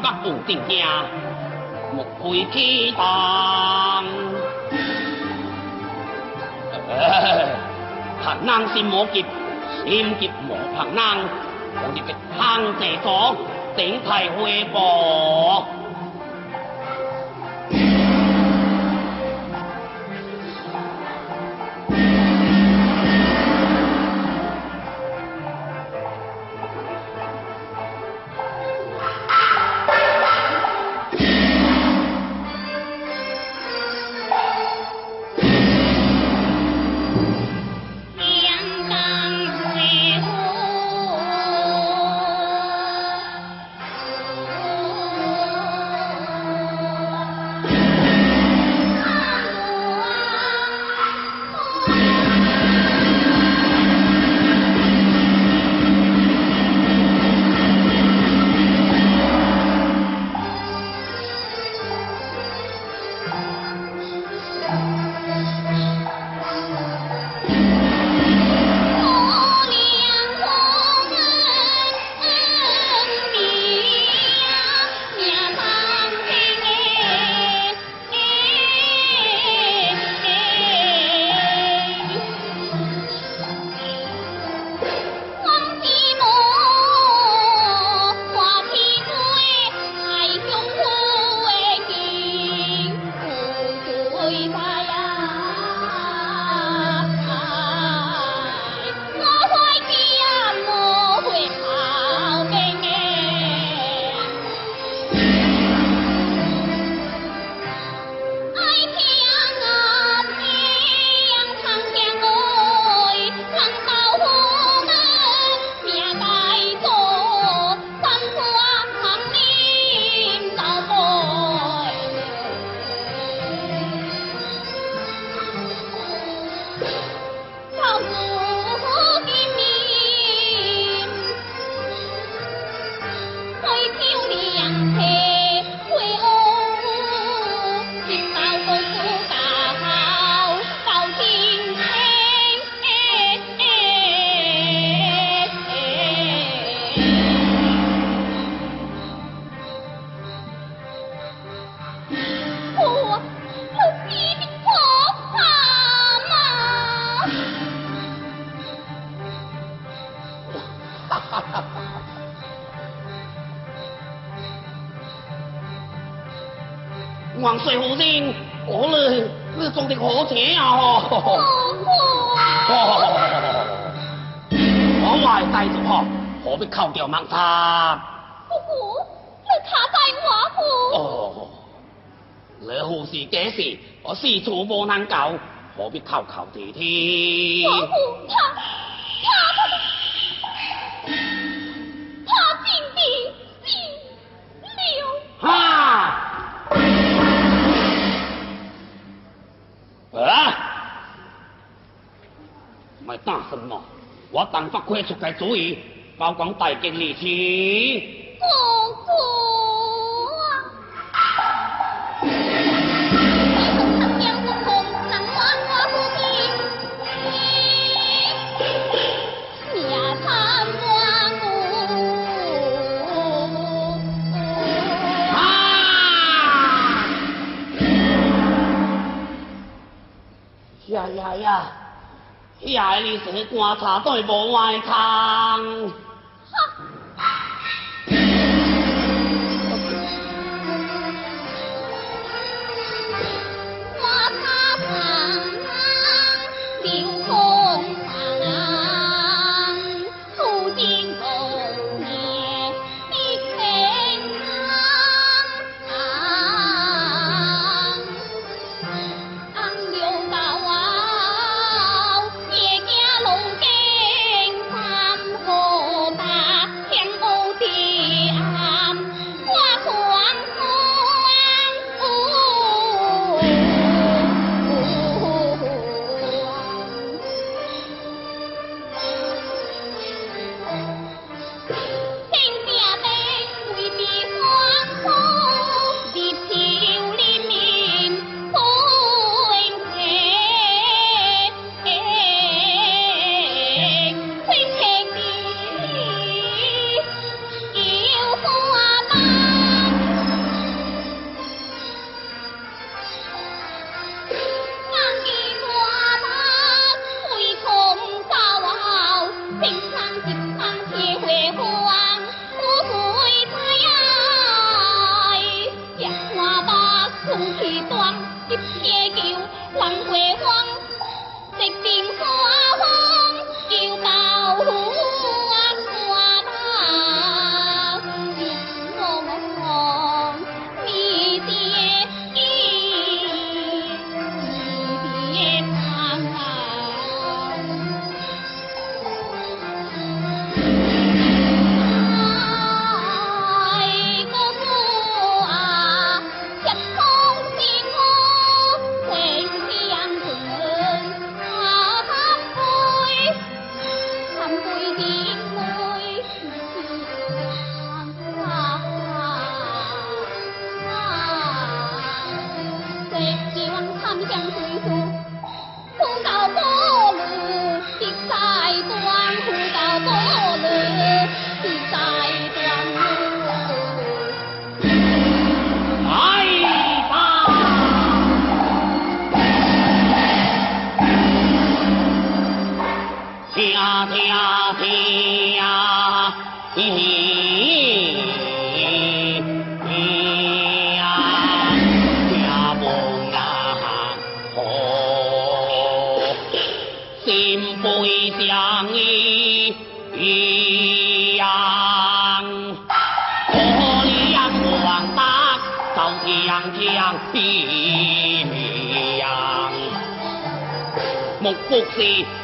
目有一惊，目开启动。ผักนางซิมโมกิบซิมกิบหมอผักนางคงจะเป็นทางเสสองเต็งไทยหวยบอก不叫孟三。姑姑，你卡在寡妇。哦，你何事解释？我四处无能救，何必叩叩地天？姑姑，他他他的了。啊！啊！卖大什么？我邓发亏出个主意。包公带经理去。哥哥。呀呀呀！呀！你是去观察对无外空。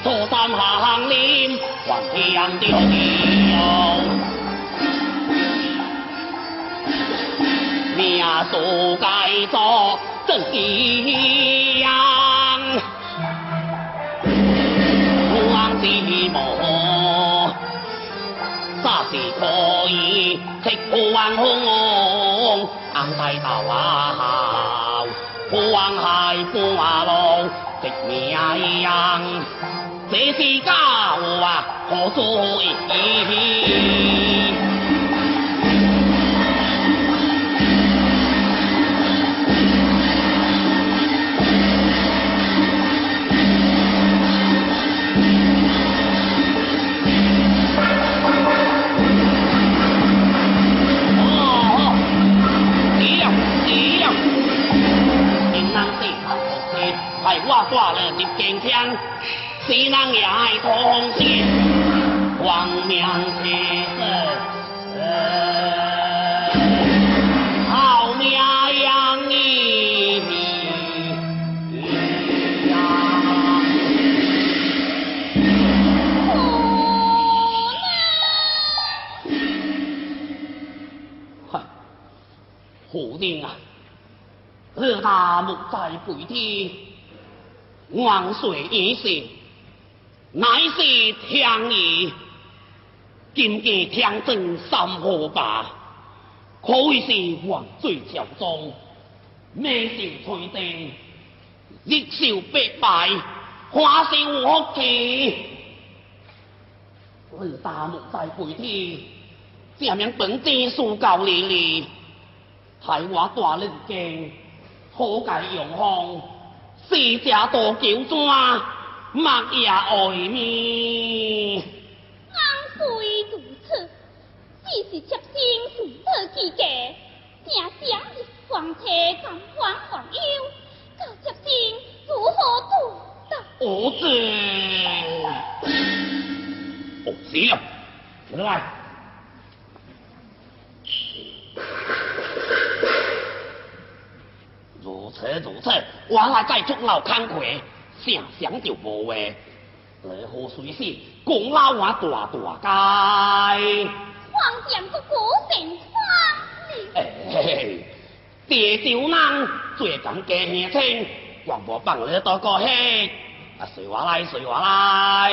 坐山行，念还天吊，命数该遭真殃。无妄之矛，煞是可以直破万孔。硬低头啊，好，无妄海，波。啊路。一样，这些家伙啊，好主意。哦，这了。将西南也同心，光明之程好你虎呢？啊？二大母在背天。万岁！万岁！乃是天意，今朝天正三火把，可谓是万岁朝中，咩事退定，一朝必败，还是我奇？我大幕在回天，下面本师所教你哩，台湾大人惊，何解永方？四家大娇妆，莫也爱面。安可如此？只是妾身自得其家乡一方车怎敢忘忧？到妾身如何做到？儿子，儿子，进来。扯如此，我还在竹楼看鬼，想想就无话，你好随时讲老我大大街，黄凉个古城村。哎，爹娘人最感家乡亲，我无放你多高兴，啊，随我来，随我来。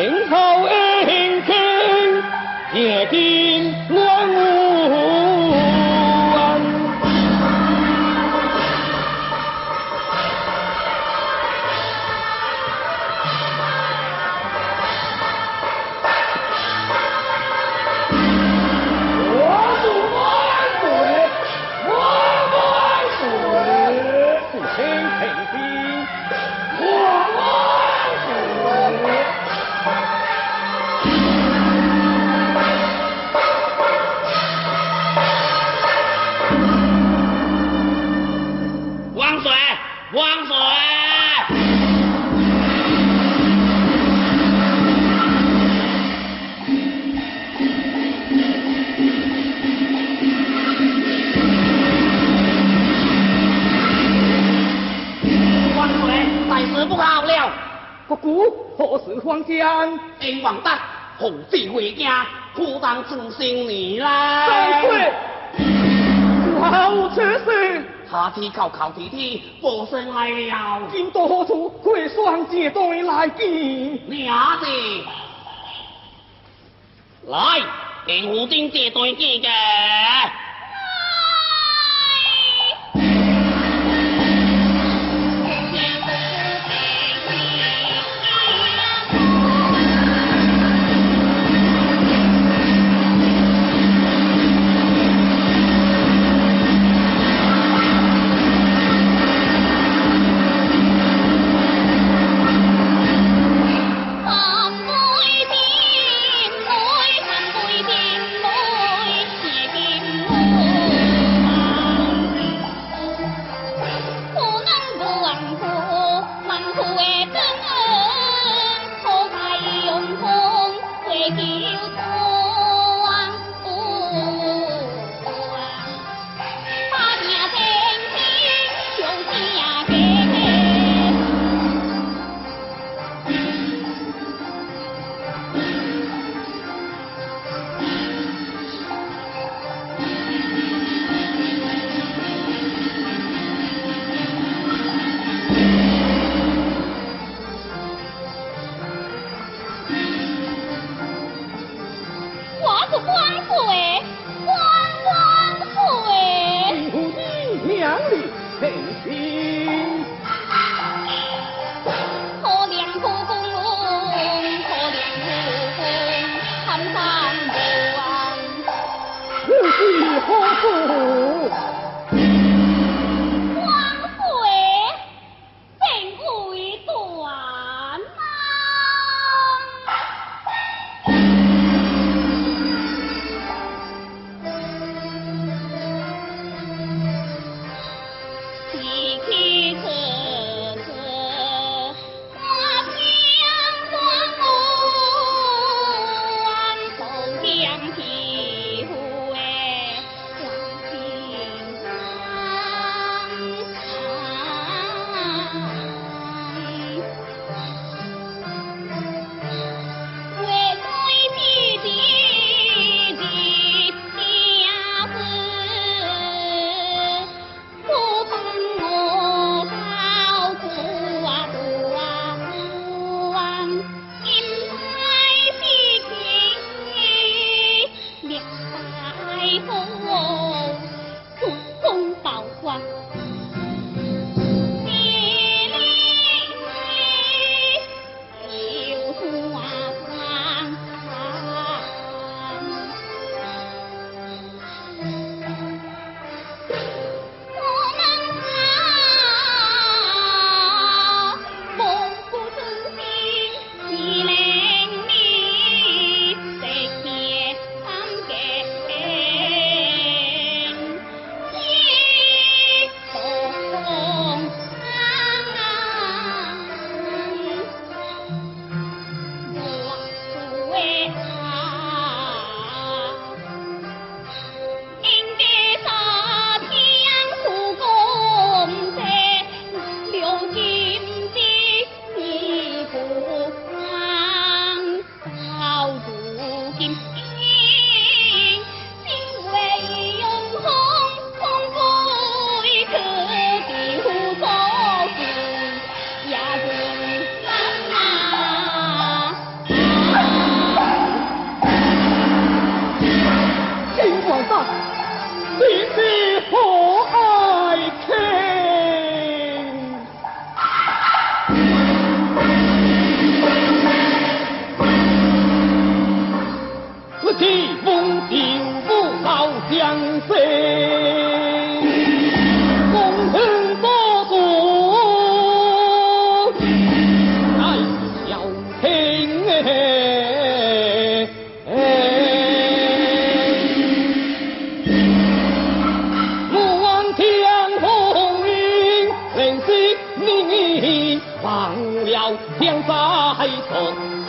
情仇恩怨，也的。古何时返乡？英王德奉旨回家，可当传新年啦。山水，老先生，靠靠地铁，步生来了。今到何处？过双骑对来见。娘字，来平湖丁骑对见的。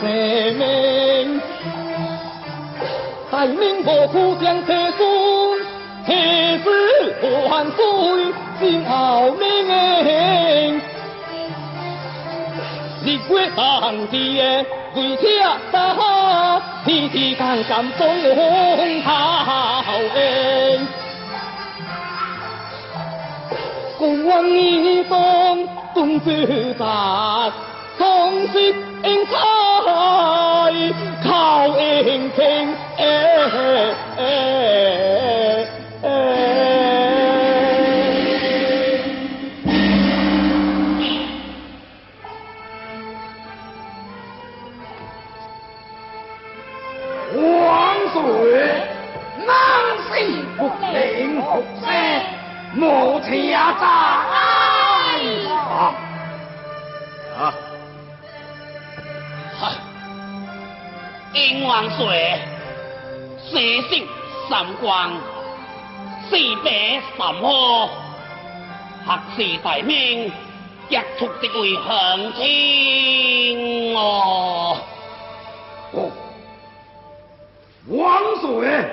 生命。但恁无苦将提孙，提子万岁，今后命。日月当地的跪下大喊，天地间感动红桃英。共往一东东之达，同心应酬。听听，黄水哎！王船能使福灵福生，无听王岁，四星三光，四百三河，合式大命，一出的会响天哦。王岁，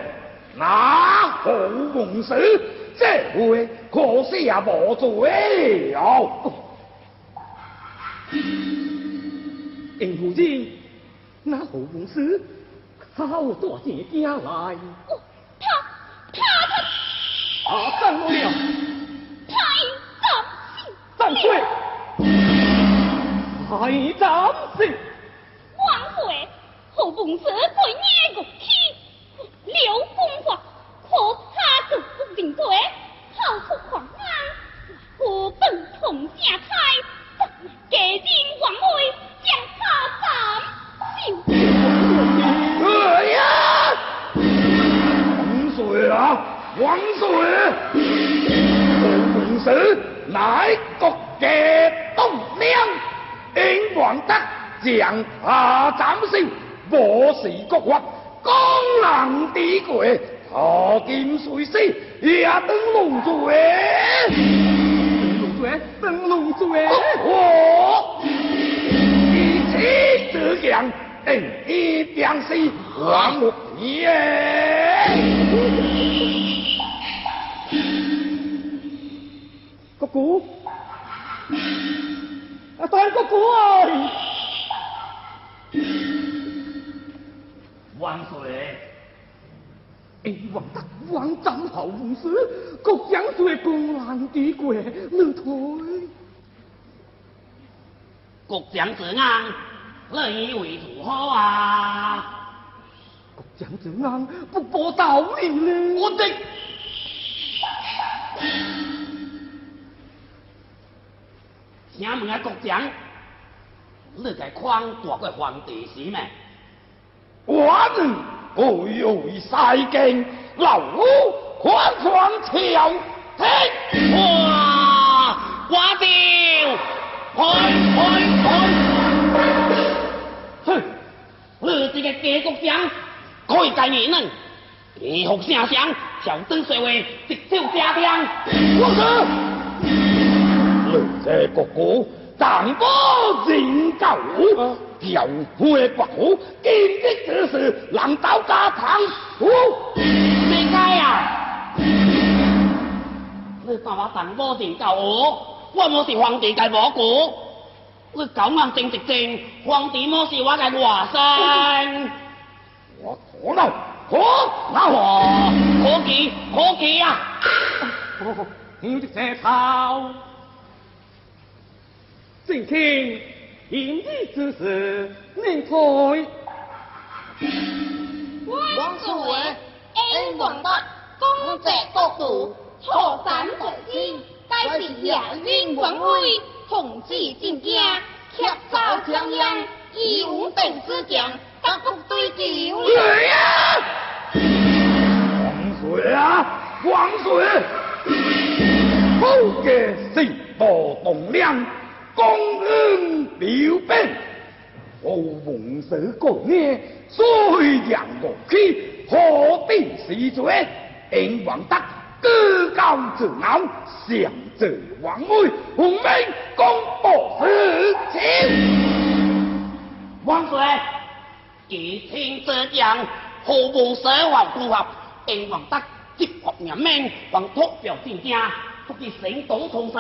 拿好弓矢，这回可惜呀无做哎。哦，夫人。那洪子好大姐姐来，他他他，啊站么了？太张氏，张贵，太张氏，王贵，洪子对娘气，刘公华，可他主不平罪，好出狂妄，我本同姓猜，给定王贵将他斩。黄水啊，黄水！共使乃国家栋梁？王德将下斩首，我使国法江南抵国，何金水师也登龙船。登龙船，登龙船，我起这样。等一将是黄木耶。có cú à, tôi có cú rồi quan xuệ ý vẫn tắc quan tâm hậu vụ sứ cục gián xuệ cùng làm tí quệ nữa thôi cục gián sứ ngang 你一位土豪啊？国将之安，不搏道命呢？我滴！请问啊，国将，你在宽大个皇帝是吗？我正傲惊，西京，流关川，嘿哇，我正海海海。我这个铁骨强，可以改名呢。皮肤强强，小刀说话，直接家掉。我操！六世国公，单人成就，调虎离宝，简直此是人道家堂。哦，你改啊？你把我淡刀成就，我我是皇帝家国。我九眼正直正，皇帝么事话计华山。我可能，可那我可记，可记啊。好好好，挑直这头。正听，天地之神你台。王祖贤，A 广告，功仔国度，错伞国天，该是野烟光辉。统制进京，却遭强烟，义无邓之健，八国队招谁呀？王水啊，王水，副个驶无重量，将军标兵，我王水哥呢？虽强无气，何必谁最？英王大。高高在上，上者王威，王威功薄事情。万岁，一天这样，何不舍怀忠孝？英王德，接过人命，王托表全家，不计行动，同事，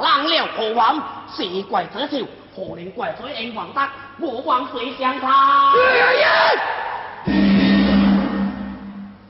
浪了何王，是怪谁？谁何能怪罪英王德？我王帅相他。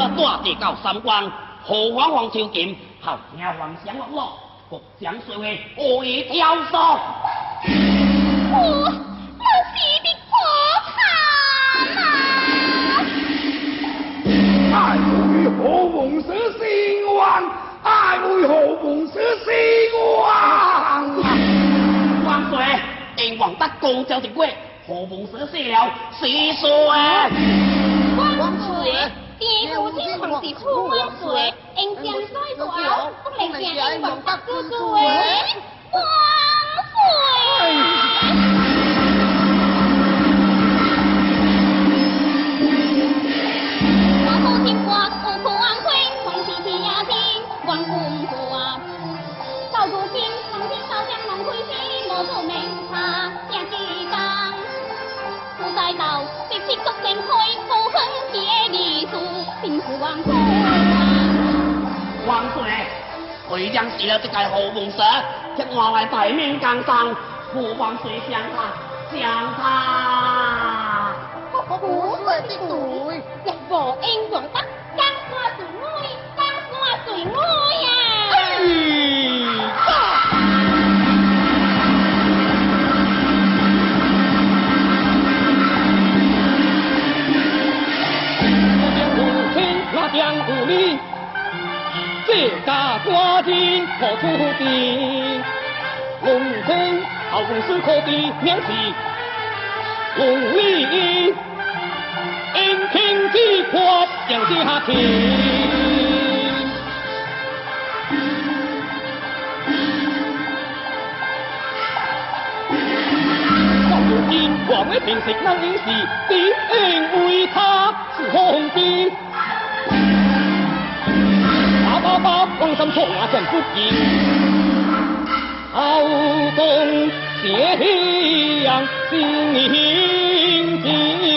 了大地到三关，何皇皇朝剑，后听皇上落落，国将说话恶意挑唆。我那是的破产啊！哎为何王子兴亡？哎为何王子兴亡？王岁，因王德公就一过，何王子死了，是谁？王岁。天湖金矿是风水，英江帅哥好，不赖样，英王大哥最，风水。光彩。回江时了，这个好公社，吃我来台面江上，湖光水乡啊，乡啊。湖水之水，日和英雄得，江山水爱，江山水爱呀。一家官紧何处地，农村好日子可的娘子，农民恩情之国将子哈亲。老有天我没本事能因为他是皇帝。怎错也怎不认？好共谢天恩，先请。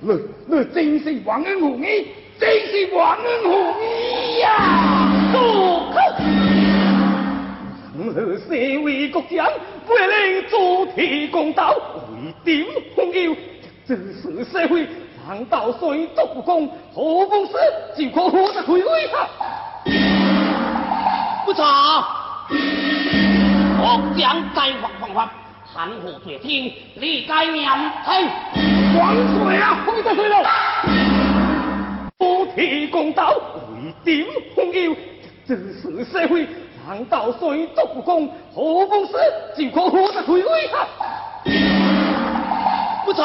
母，你你真是忘恩負義，真是忘恩負義呀！住口！我身為國將，不能主持公道，為點奉要，這是社會反倒水毒公，好公司就可好得回歸他。不錯，國將計劃方法，含糊罪天，理解嚴聽。黄水啊，飞得水了，不提公道，为顶奉佑，这是社会难道算独不公？何风司就可我得吹吹啊？不查，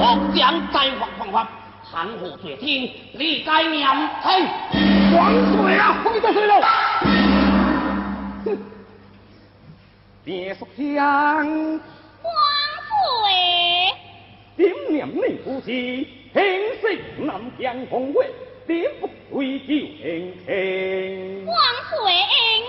我将在话框框，谈何决天理解娘听。狂水啊，飞得水了。哼，变速为点娘你夫婿，兴师南疆，封爵，点不贵州兴庆。王姓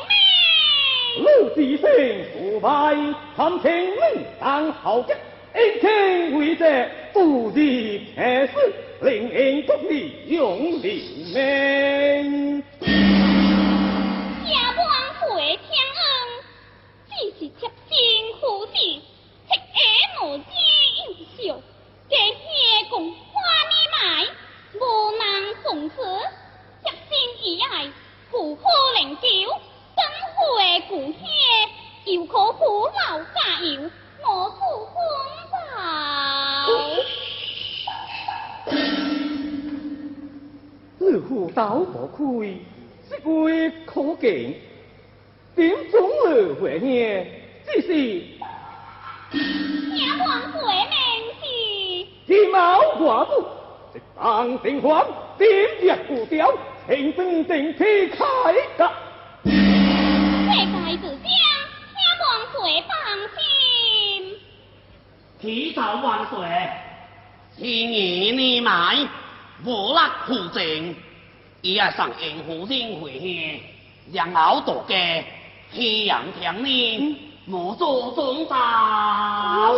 名，陆继升，坐排，堂前文豪杰，恩情为谢，父弟开始，令云功名永留名。下官回天恩，只是接辛苦妻。爱慕奸雄，在奸宫花面埋。无能种子，一心一爱，苦口良药，怎会无效？又可苦劳加油，我自苦境，中了坏命，这是。杨广最名是？金毛寡妇，直当真话，点一古雕，清风定天开。这界子将杨广最放心，铁头万岁，千年你买，无拉枯伊一上应付星回去，然后渡界西洋天呢。我做东大，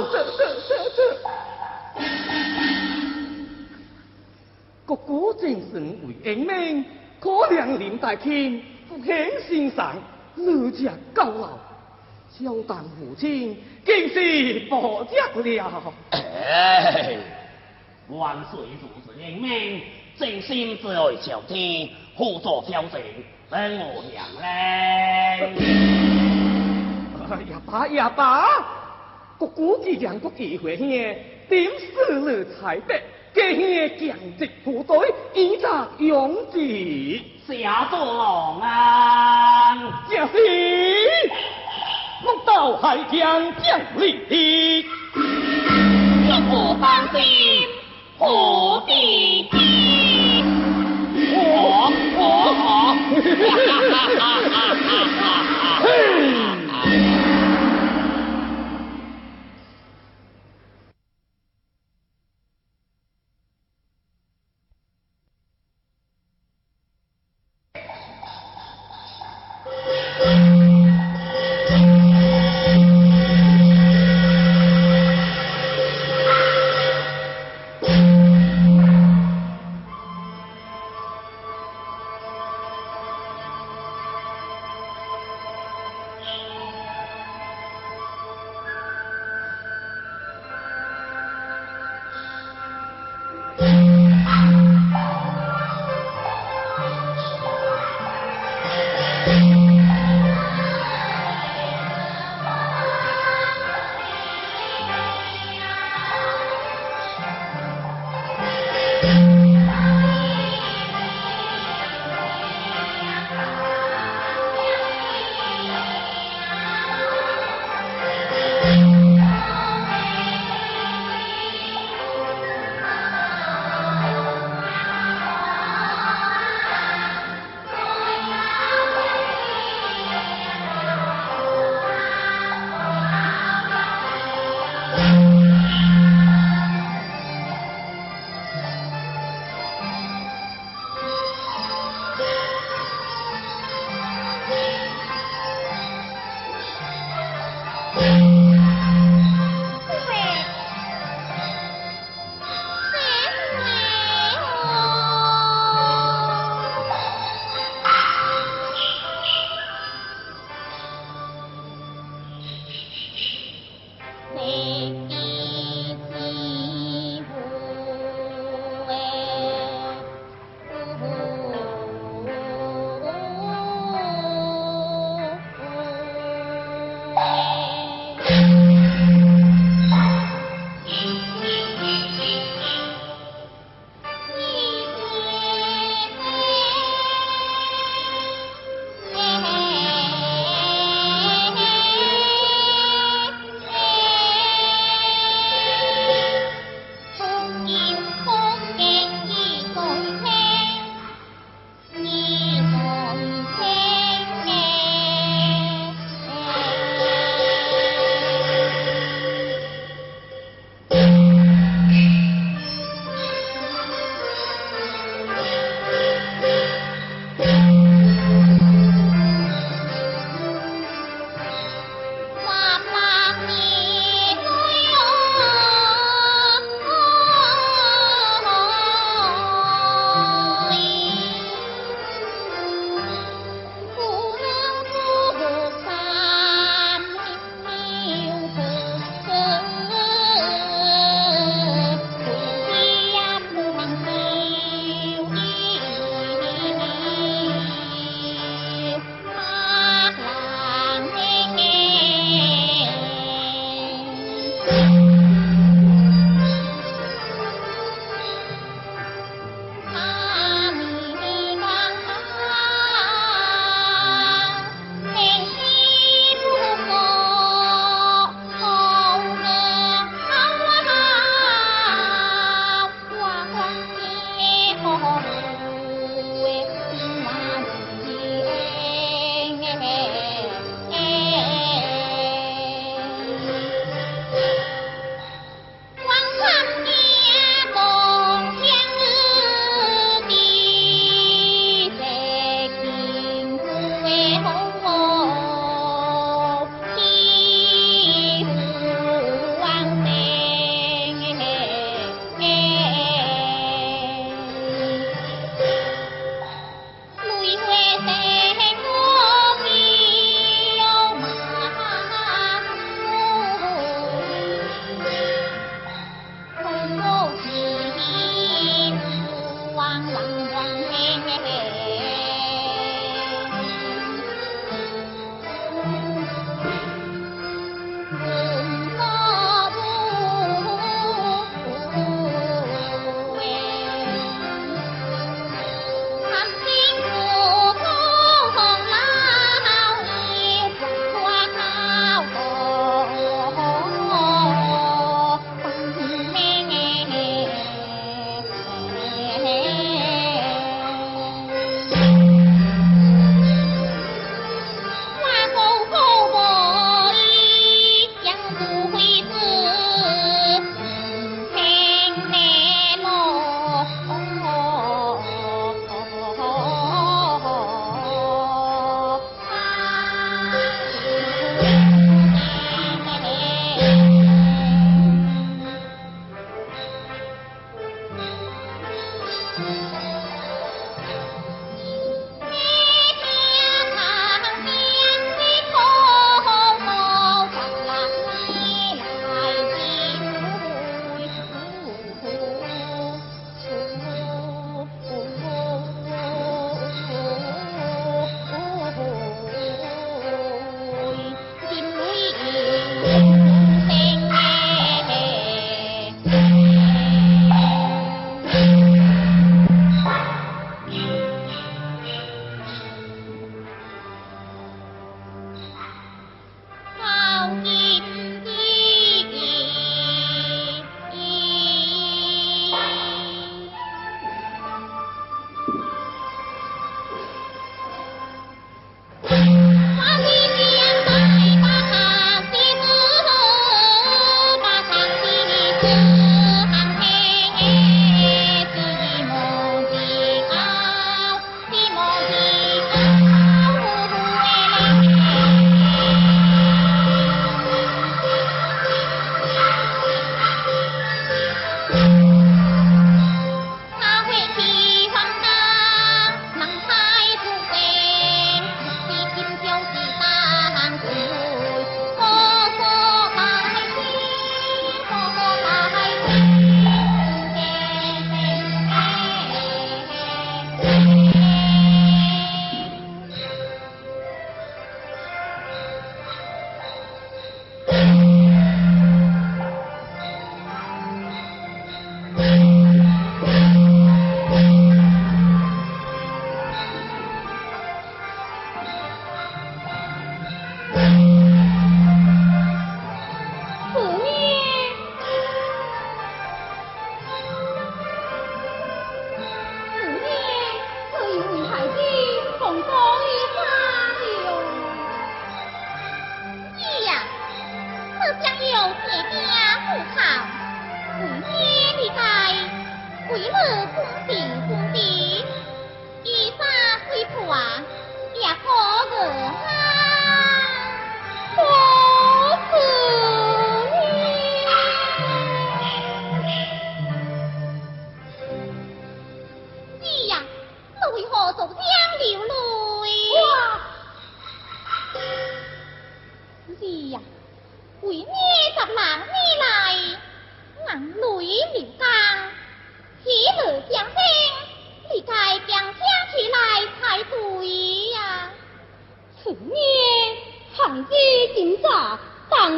国精神为英名，可怜林大清，福享仙上，乐享高老。孝当父亲，敬是伯爵了。万岁如是英真心仙爱朝天，福坐飘尘，等我娘嘞。也爸也爸，国鼓既两国意会兄，点四路彩笔，加兄强敌部队，以杂勇子写作狼啊，正是木到海疆将令天，若不放心何必惊？我我。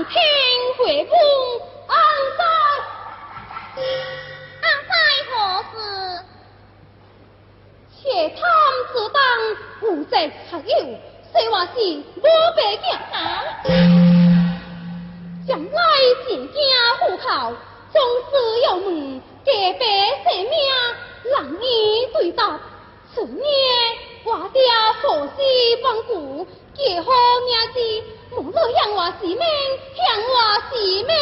听回公阿三，阿三何事？且贪自当有贼合友，谁话是我白颈？将来进京户口，总是有问改伯姓名。让你对答，此年我掉何事？半故几何年纪？母路养我是妹。等我洗灭。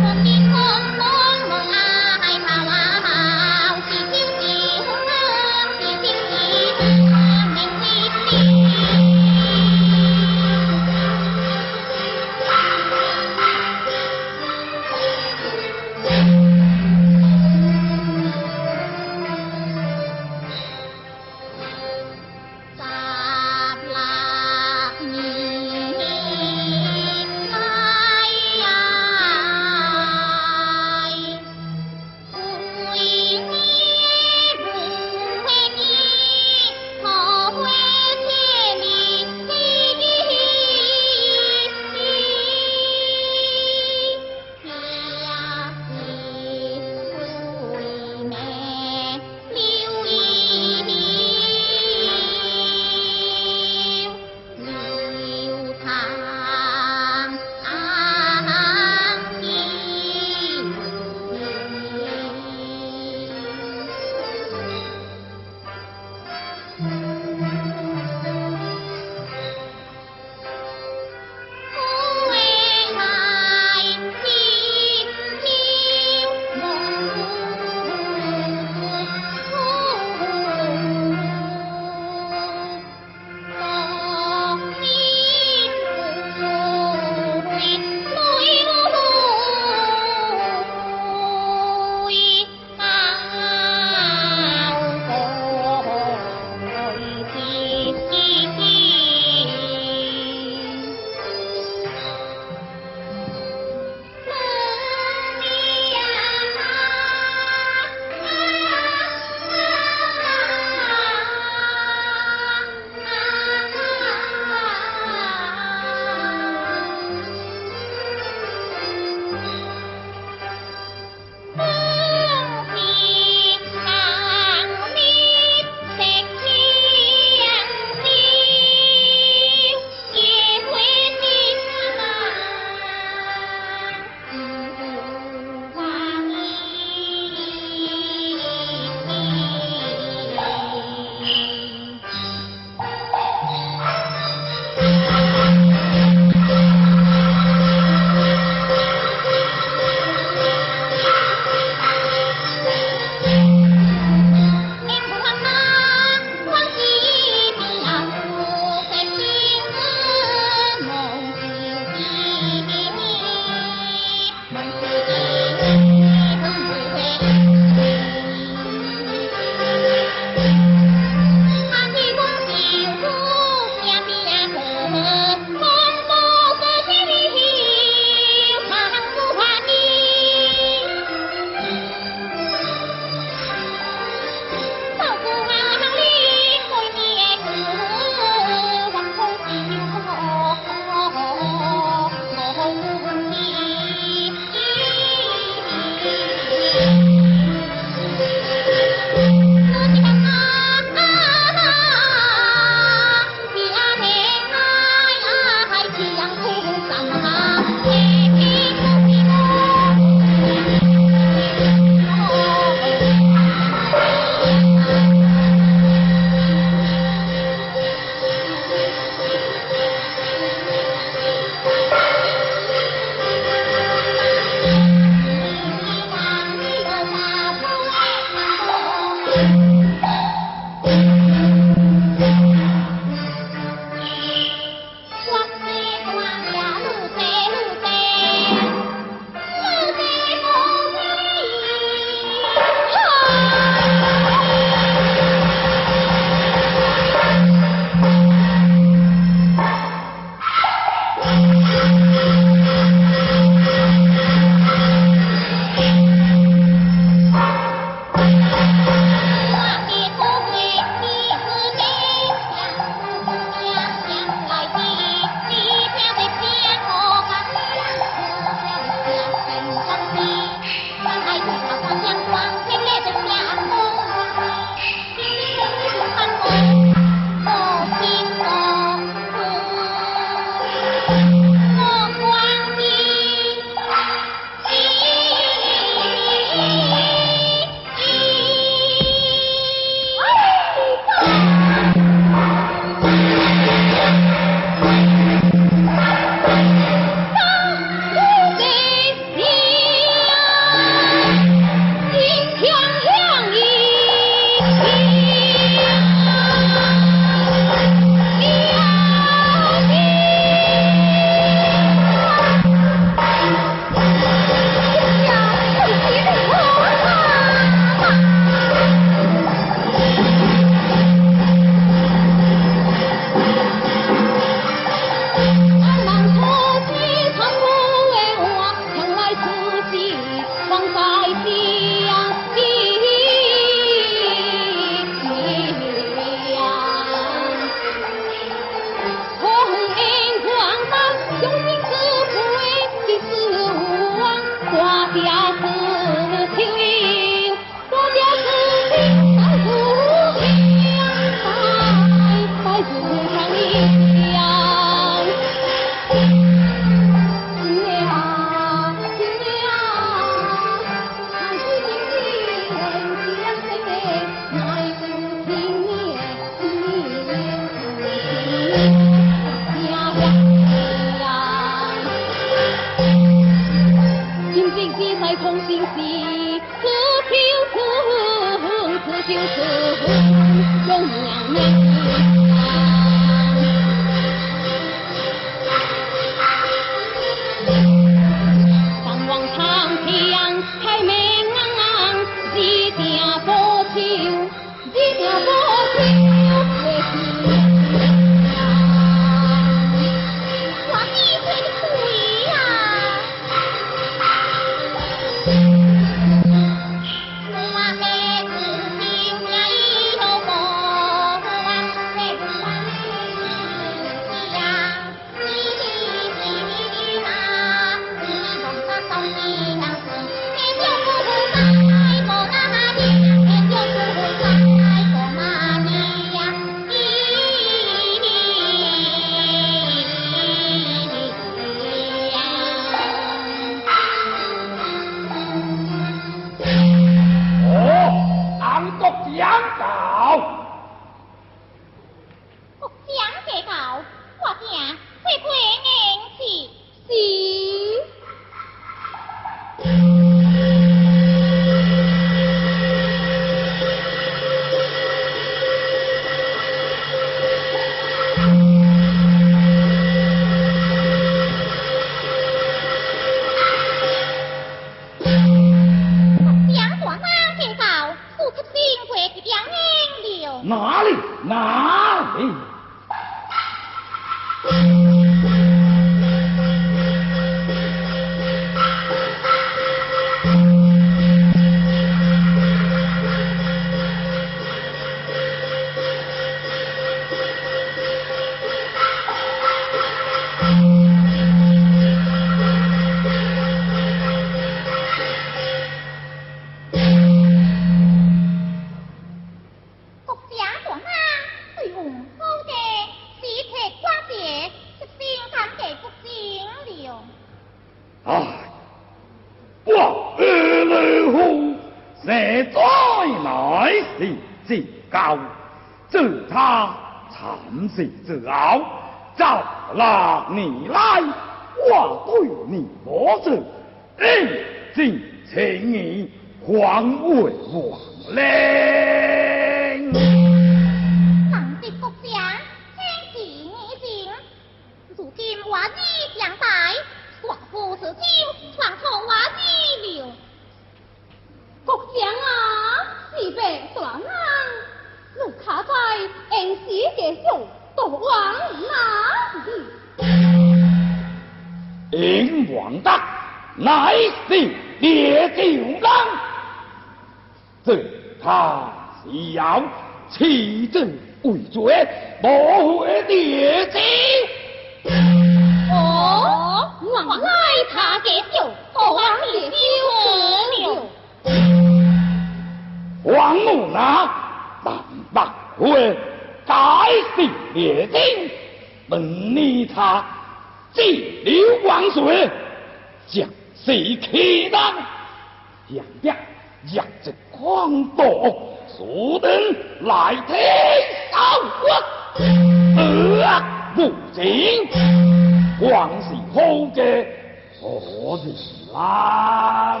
南，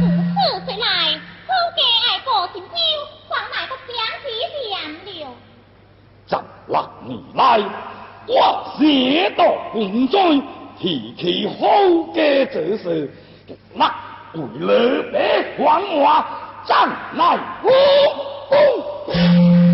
如此来，家过来不了。来，我写到文章，提起高家之事，拿鬼来还我，再来公公。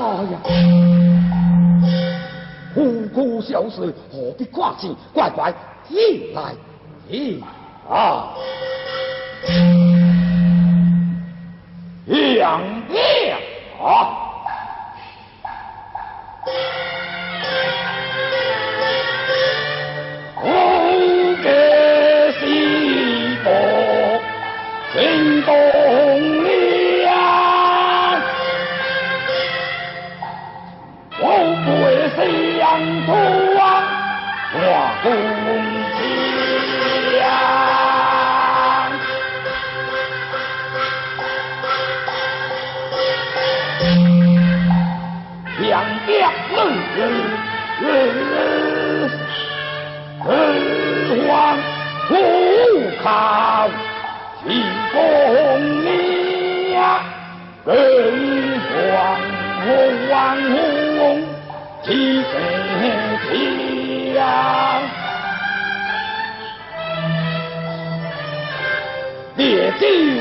哎呀，无辜小卒何必挂齿？乖乖，起来，嘿啊，亮亮啊！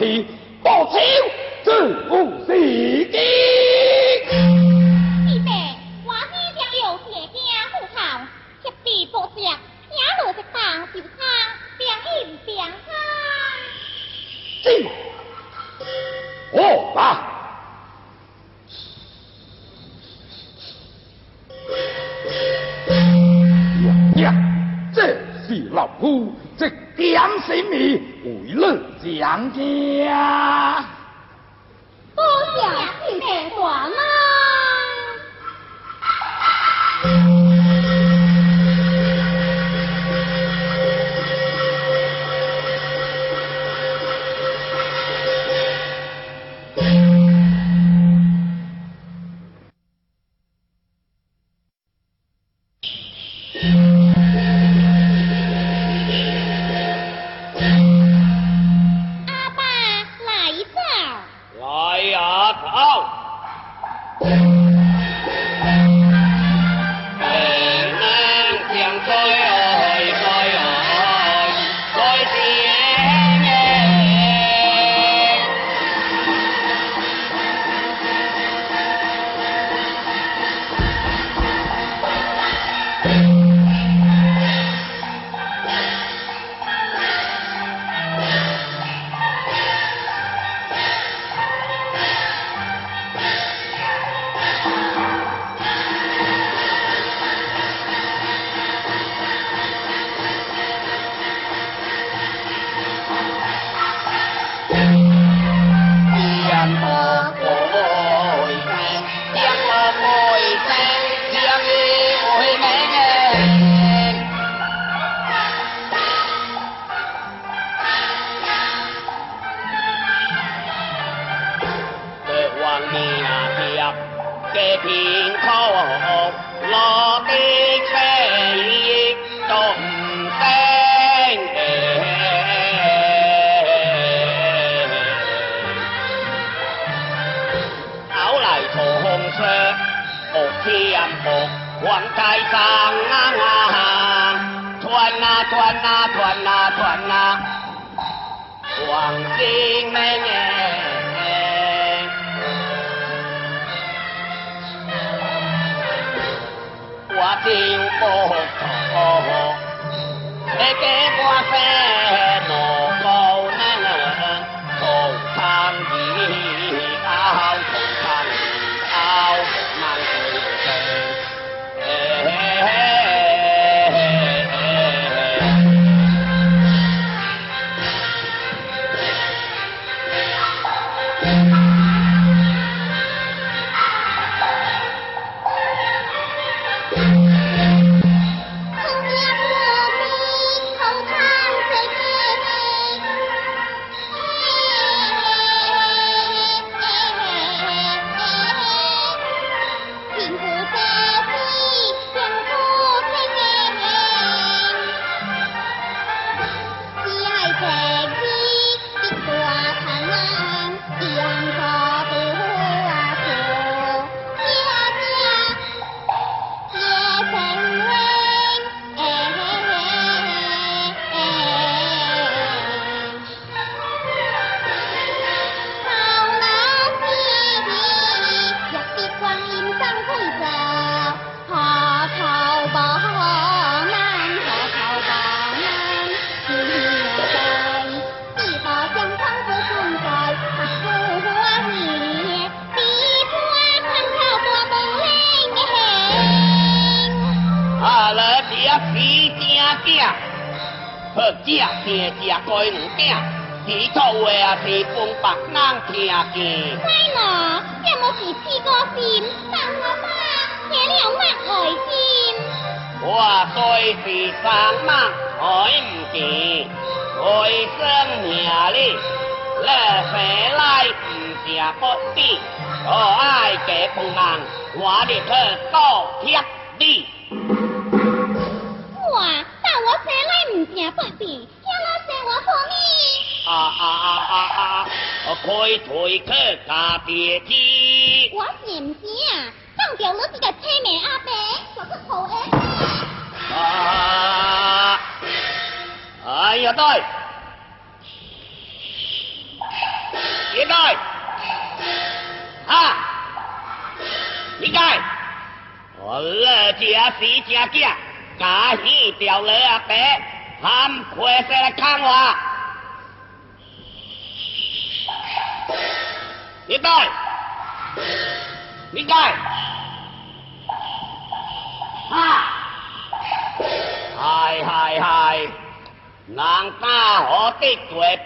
问题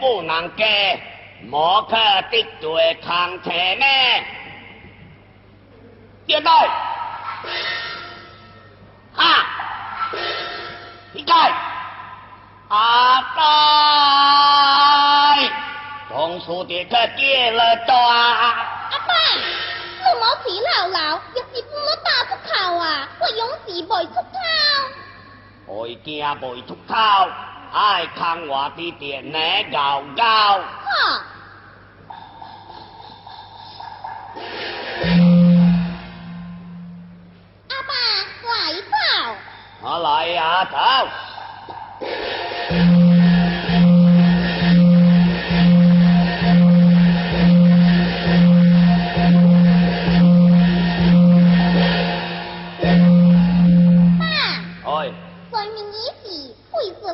不能给莫去的罪抗前呢。对台，啊，你看，阿呆，当初的他给了多啊。阿爸，父母在老老，要是不能打出头啊，我勇士不会出头，会惊不会出头。爱看我的点呢，高高。阿爸来包。我来啊，豆。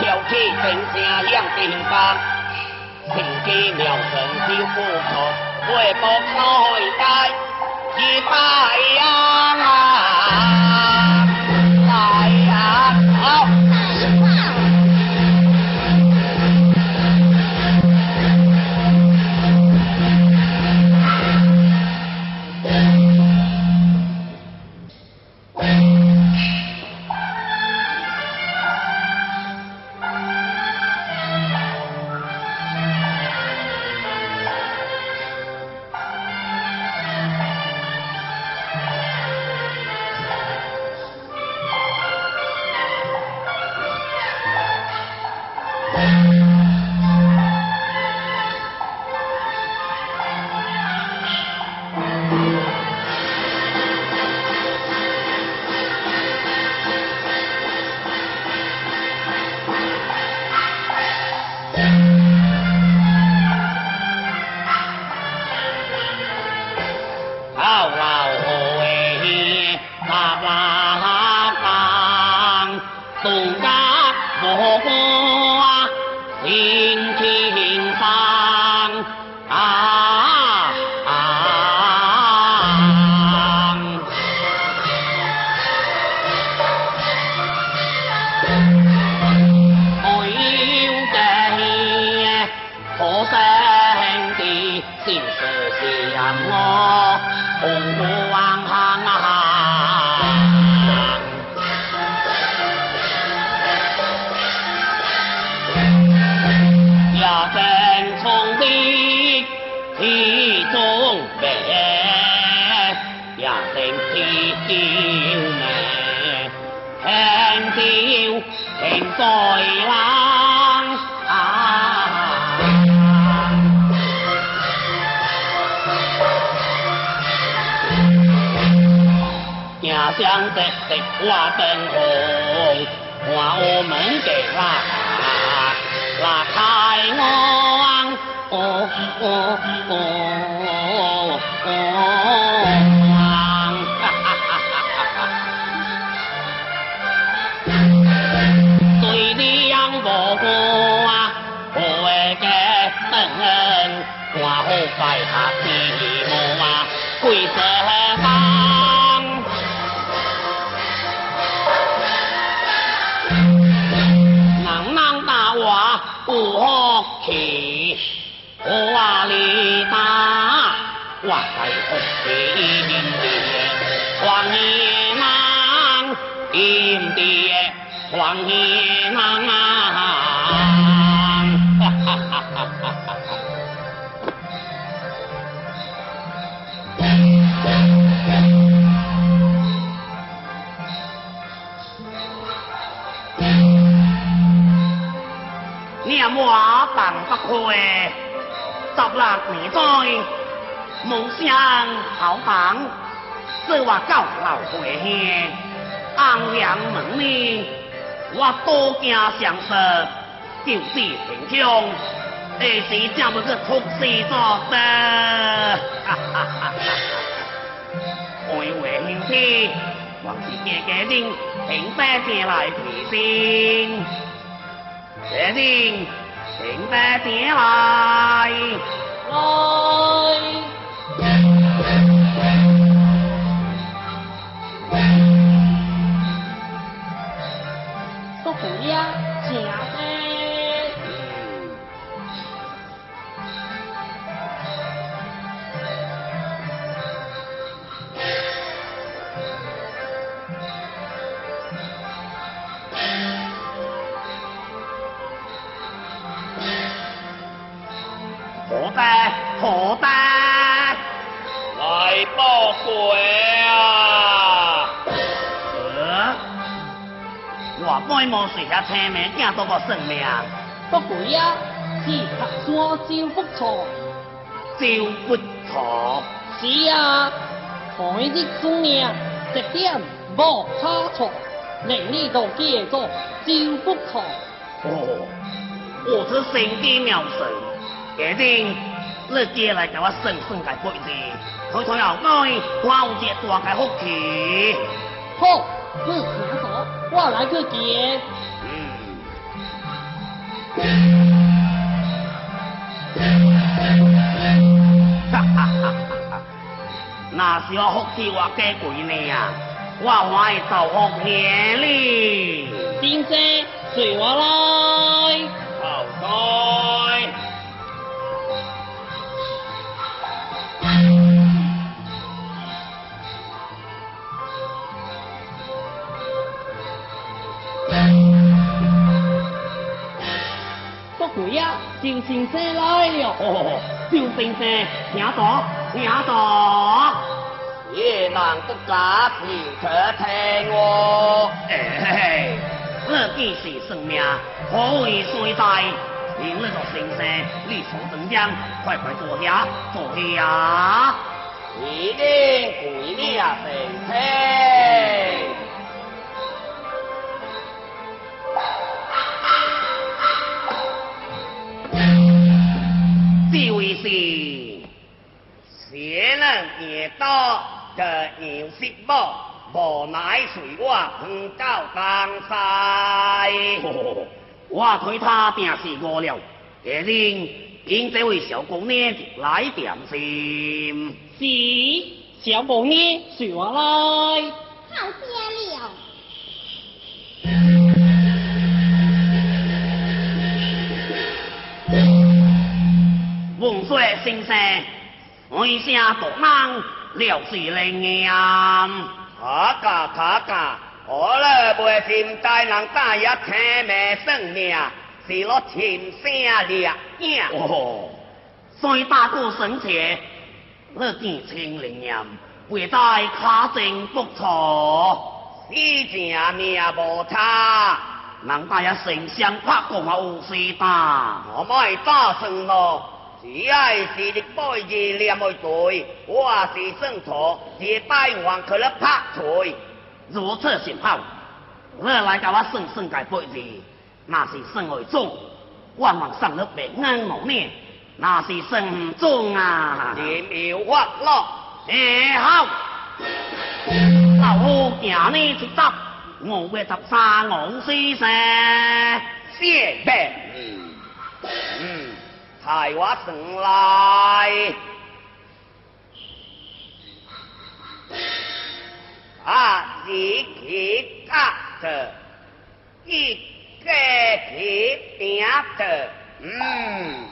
挑起前声两柄刀，成家妙算不富途，花木脑袋，来呀来呀。Oh. 过十六年灾，无想口旁说话教老辈听。红娘门里，我多惊相思，就事凭空，一时正不知从谁作证。哈哈哈哈！爱为兄家万事平白将来提亲，来点来，不苦呀。加钱名加多个算名，不过呀，此刻招福财，招福财是啊。一日姑娘一点无差错，能力都叫做招福财。哦，我这心段苗神，一定你过来给我算算个八字，佢同后我我有只大个福气。好，你拿走，我来去点。哈哈哈！哈，那是我福气我几贵呢啊，我欢喜造福便宜。丁姐，随我啦。生来了，吼吼吼！叫声声，听也难可听。嘿嘿，我既是生命，何为算在？因为做先生，你所怎样？快快坐下坐下。一定为你啊，算这位是，邪人恶道的牛七宝，无奈随我横到江西。我推他定是饿了，给您请这位小姑娘来点心。是，小姑娘随我来。好些了。闻说声声哀声独人，廖是灵验。卡噶卡噶，我嘞未听在人大爷听命算命，是落轻声了。哦，以大哥生前，你见清灵验，会在卡前不错，以前命无差，人大爷身上拍过嘛有水大，我卖打算咯。只爱是的杯子念袂罪，我是生错是呆还佮了拍醉，如此甚好。你来甲我算算解杯子，那是算会中，我万生了白眼无呢？那是算唔中啊！年要欢落，你好，老夫今日出走，五月十三，我先生生病。嗯嗯。财我上来啊，一个疙的，一个疙的，嗯。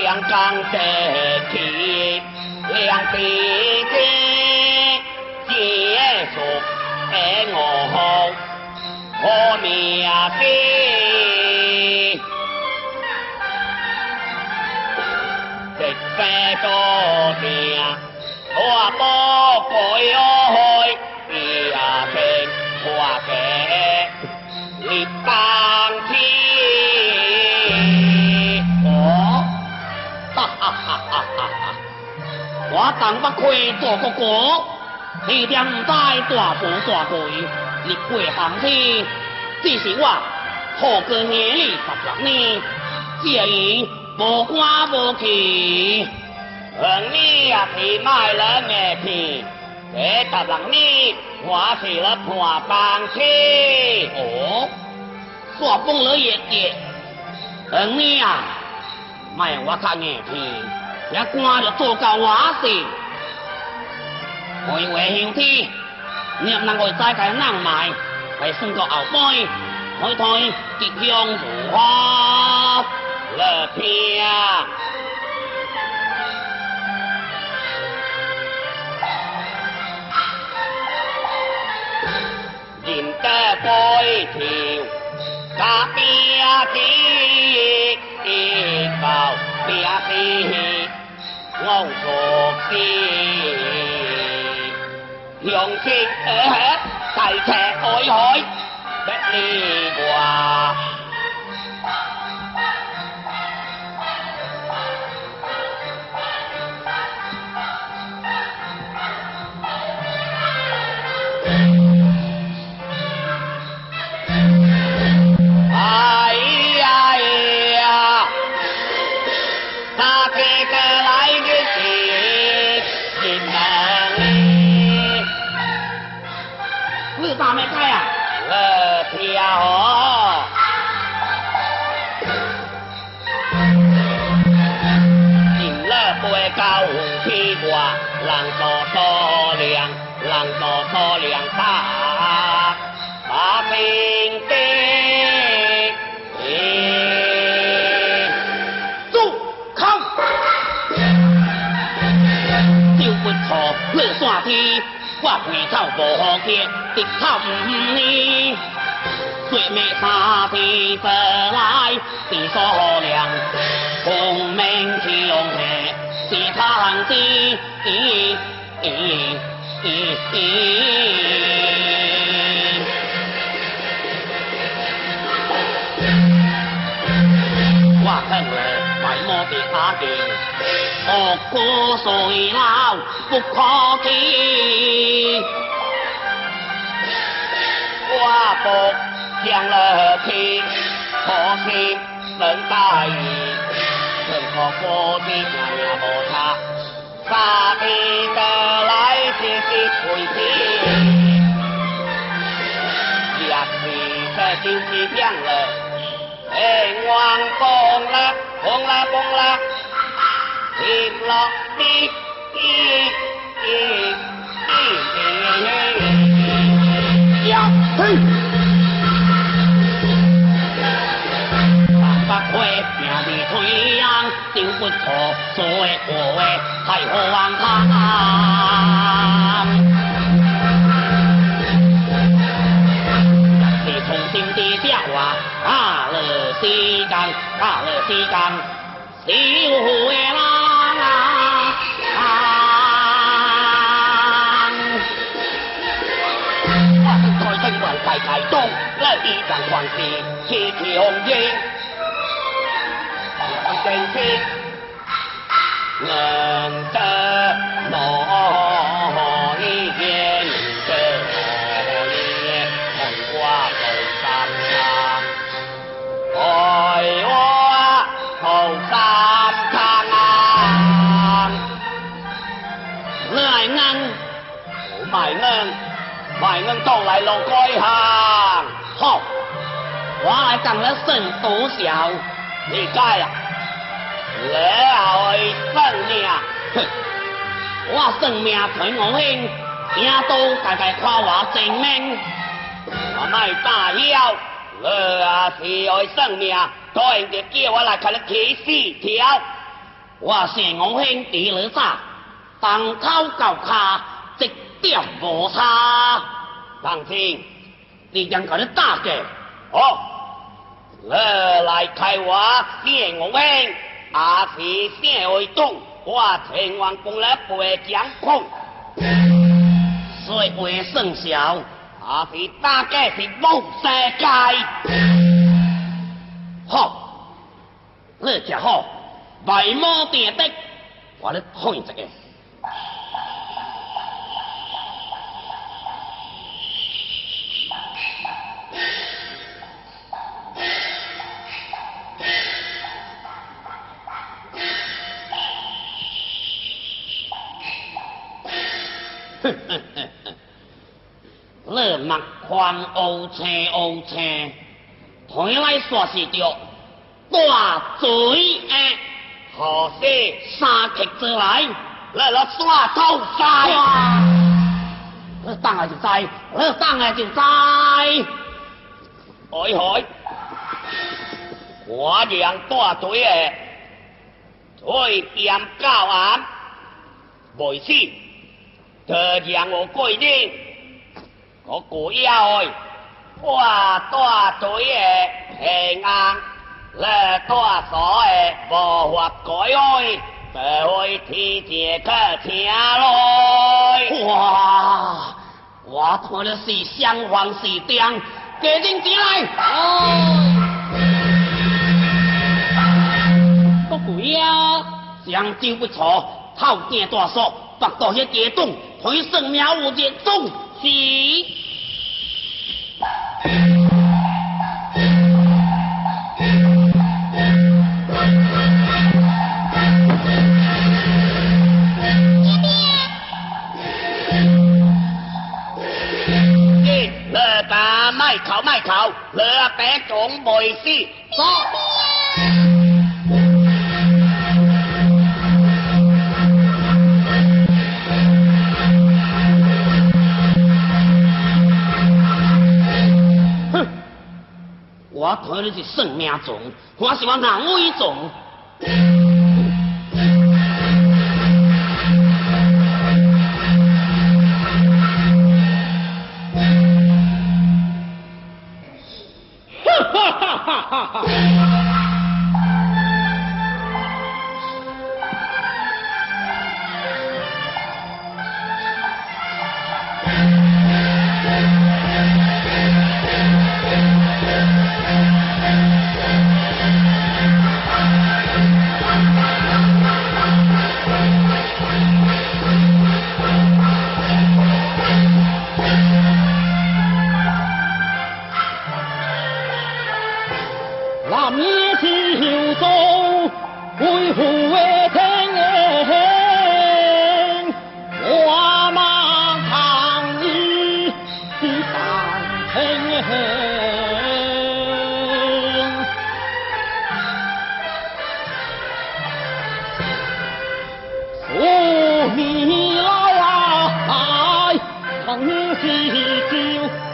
香港的天，两地姐，结束爱我好，我明白。在非洲边，我莫不要。我当不开做哥哥，你点在大富大贵，你贵行去，只是我何过年里十六年，这里无官无气，而你也皮卖了眼皮，这十六呢，我是了破房去哦，说崩了爷爷，而你啊，卖我看眼皮。那官就做到瓦死。开会休天，你也能够再开难卖，还算个后背，开台吉祥如花乐天。人得归条，家边的高边的。ngầu thuộc đi lòng thiên ở hết thầy thề ôi hỏi bất đi quà ai à. 哦，进了八九红旗关，浪到高粱，浪到高粱坝，把兵丁捉山梯，我回头无去，低头不念。对面杀地本来，是少粮，农民穷嘞，地长我听了，埋没的阿爹，我哥衰老不可轻，我将乐天，可惜能大运，人活过得样样不差，啥事得来顺顺顺心。一曲北心的相了，哎王公啦，公啦嘣啦啦，听落地地地地。哟嘿。快拼命推红，丢不土所的火诶太好玩啦！是同心的笑啊，打了时间，打了时间，笑歪啦！啊！他的财啊。运太太多，一桩官司，喜气红运。地鐵，硬得我依然嘅我嘅紅花到三三，愛我好三三啊！愛硬，我賣硬，賣硬到嚟落該行，好，我嚟當咗聖都小，你該啊！你爱算命，我算命传我兄，领都大概夸我正面，我卖大妖，我也是爱算命，都人得叫我来看你起四条。我是我兄第二三，当头高卡，直点无差。王平，你将看你打给，哦。我来看我我兄。阿是啥会动，我听完讲来陪讲讲。说话算数，阿是大概是某世界。好，你吃好，卖毛点的，我来看这个。眼框乌青乌青，回来煞是着大嘴诶，何事三克子来来来耍臭三？你当然就知，你当然就知。哎嗨，我让大嘴诶，开点胶啊，袂死，就让我过定。có cổ yêu rồi hoa toa tuổi hẹn an là toa sổ bò hoặc cõi ôi bề hồi thì chỉ có thiên rồi wow 我看的是相黄是灯，给恁进来。哦，不贵啊，相州不错，头顶大树，白到些地洞，腿上苗有点洞。สีีเลอไม่เขาไม่เขาเลือแป่จงบ่อยสิโซ我看你是算命中，我是我难为总。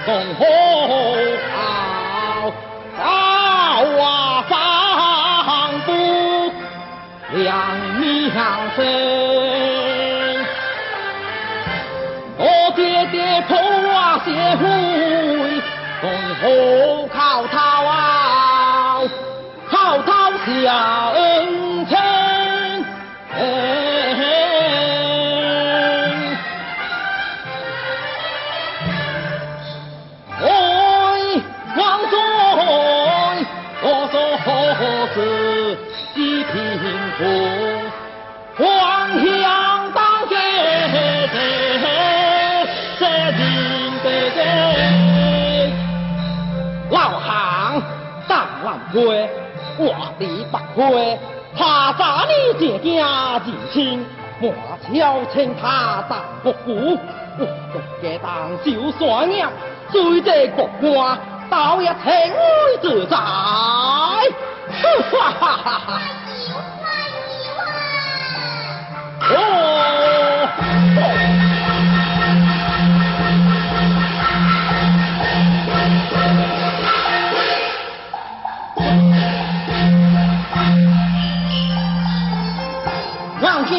从何靠？靠哇！丈夫两面三，我爹爹破瓦掀灰，从何靠他？靠他笑。我怕啥？你这惊自亲，莫小瞧他当国古。我家当小算娘，最在国关，倒也轻，威自在。哈哈哈哈！哦。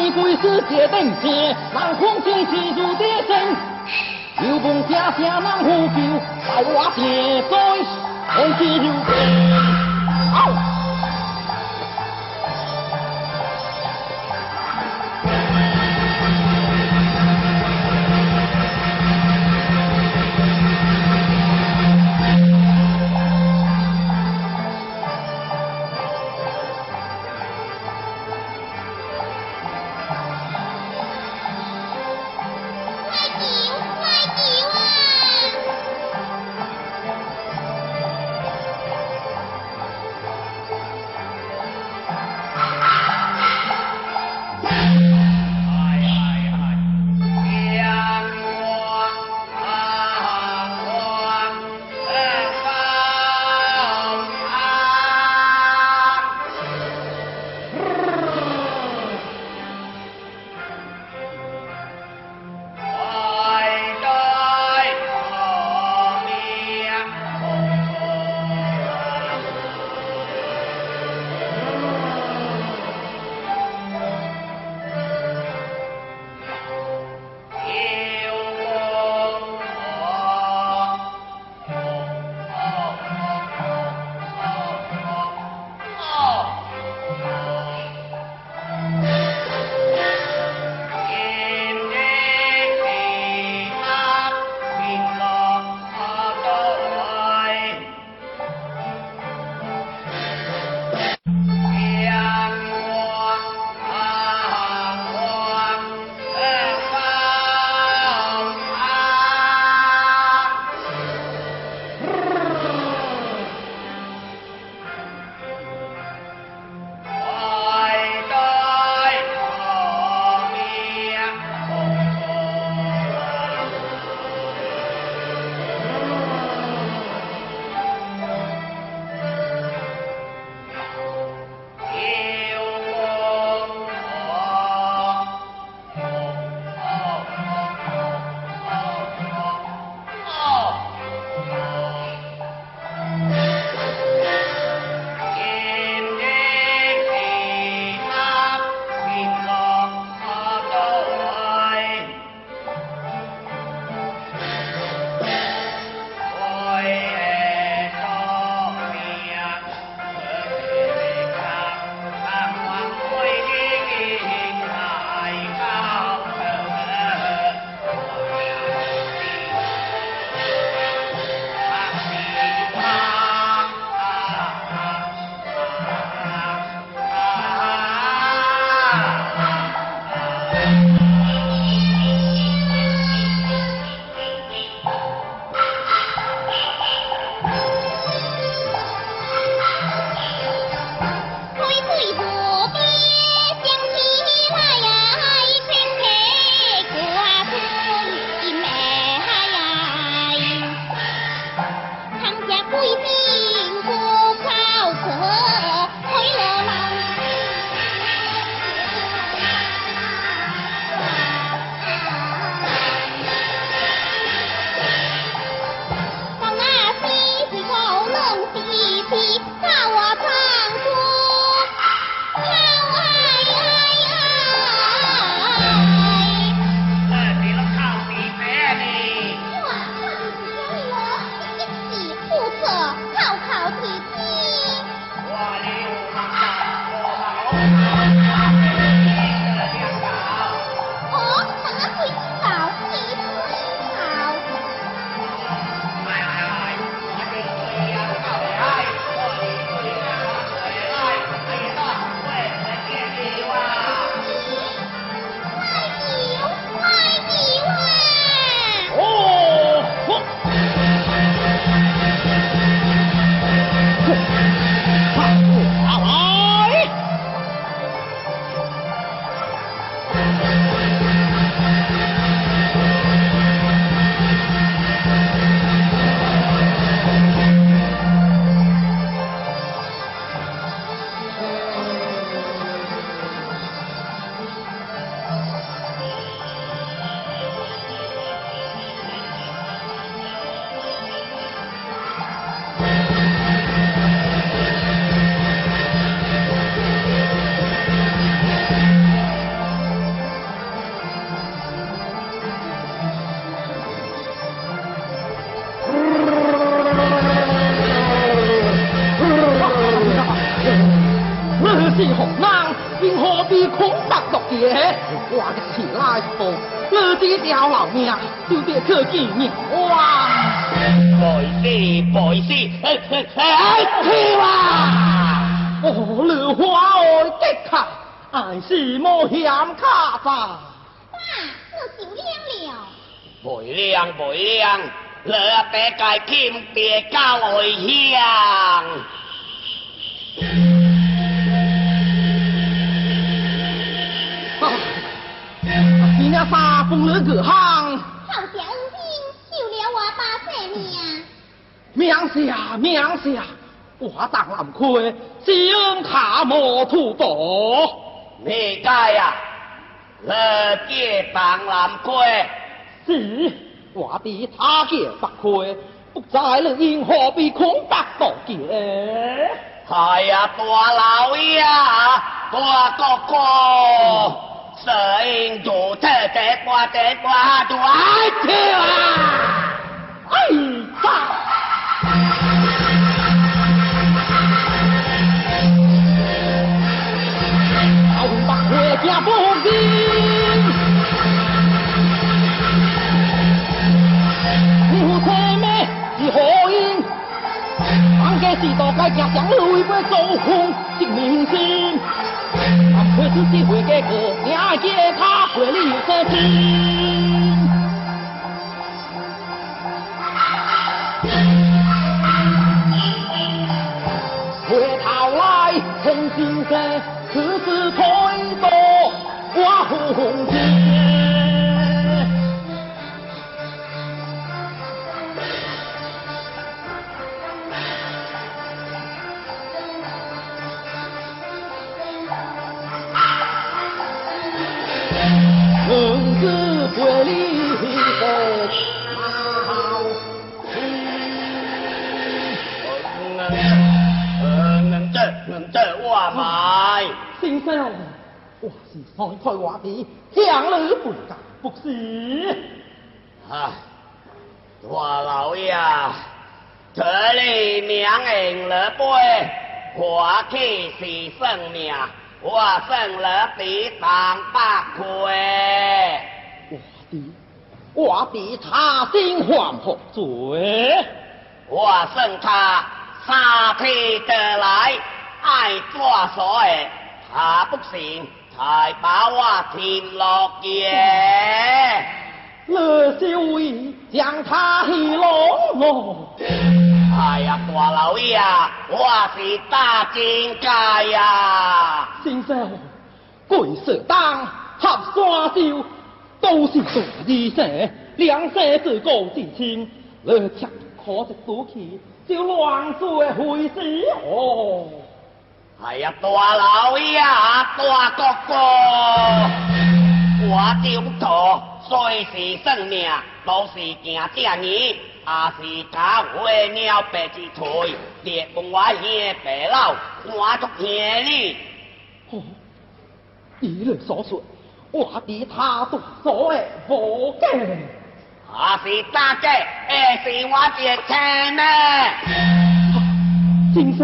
贵妃死在东人南宫瑾如在西。又邦家家难呼救，大娃爹是如天。新年好拜岁拜岁，哇！我老花卡，还是莫嫌卡吧。爸，我受亮了。没凉没凉，来白家品白家香。你那发疯了个哈？名侠，名啊，我当南开，只用他魔屠你该呀？乐借当南开，是我的他叫不开，不在了因何必空白道球？哎呀，大老爷，大哥哥，谁独在在我在我多爱跳啊！哎呀！ông bạc quê cha vô duyên như thế mê chỉ hồ yên ăn cái gì đó cái nhà chẳng lùi với sâu hung chỉ miệng xin ông quê quê nhà kia tha quê lý sẽ 从今世，世世同登挂红阶。公子怀里带。能这话埋。先生，我是想退话题，向你回答不是。唉，大老爷，这里名人了杯，我气是圣命，我胜了抵挡不亏。我的，我比他心还何罪？我胜他。杀气得来，爱做所的，他不行，才把我停落嘅。乐小伟将他戏落我。哎呀，大老爷啊，我是大金家呀。先生，贵士当合山椒，都是大医生，两世自古至亲，乐强可直赌气，就乱做的回事哦。อาตัวเราอีตัวก็โก้หัวจิ้มโตสวยสีสังเนียต้องสีแก่จี้อาสีขาวเนียวเป็ดจีถอยเดี็กบงวาเฮเป็ดเล่าหัวทุกเฮนี่你人所说，我比他都所的无够。阿是大姐，阿是我姐姐呢。先生。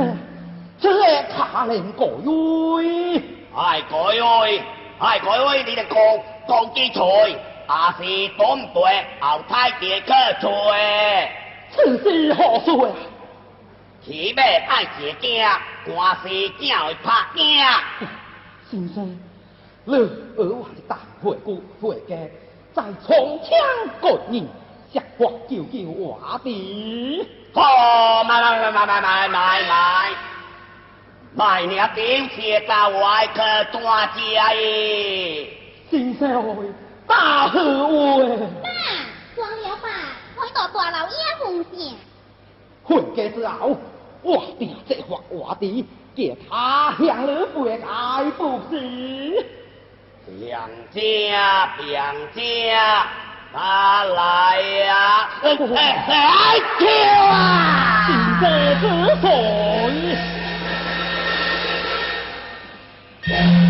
这茶人鬼哟！哎各位，哎各位，你的各各几才，也是东北后太爹克追。此事何罪？起码爱坐惊，官是正拍惊。先生，你额外大回顾回家再重庆过年，下锅就叫瓦的。好买买买买买买买！卖命，顶起到外去大家耶！真实会大实惠！爸，装了吧，开到大老爷混去。混家之后，我变这话活的，给他向你富太不是。兵家，兵家，他来呀！哎 哎哎，跳啊！现在所以。Yeah.